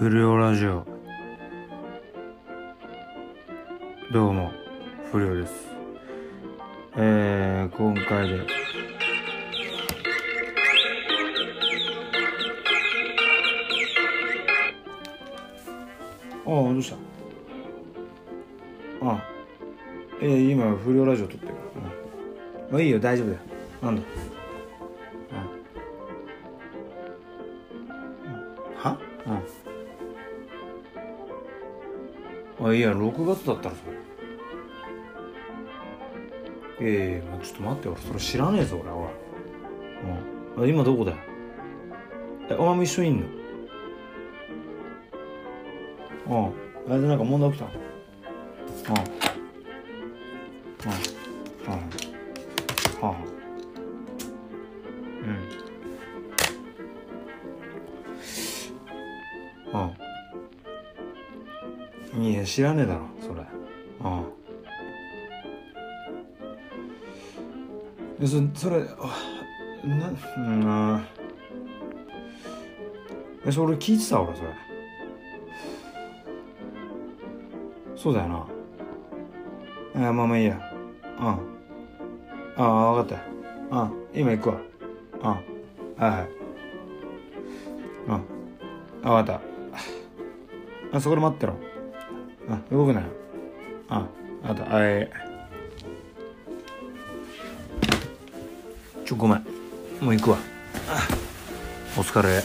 不良ラジオ。どうも不良です。えー、今回で。ああどうした？ああえー、今不良ラジオ撮ってる。うん。まあいいよ大丈夫だよ。なんだ？は？うん。あいや6月だったらそれええまあ、ちょっと待って俺それ知らねえぞ俺おいうん。あ今どこだよ。えお前も一緒にいんの？うん。あれでなんか問題起きたの？うん。うん。うん。はあうん。うん。いや知らねえだろそれ。うん。そそれあなうんえそれ聞いてた俺それ。そうだよな。あまあまあいいや。うん。ああ分かった。ようん。今行くわ。うん。はいはい。うん。あ分かった。あそこで待ってろ。あ動くな。ああとあえちょごめん。もう行くわ。お疲れ。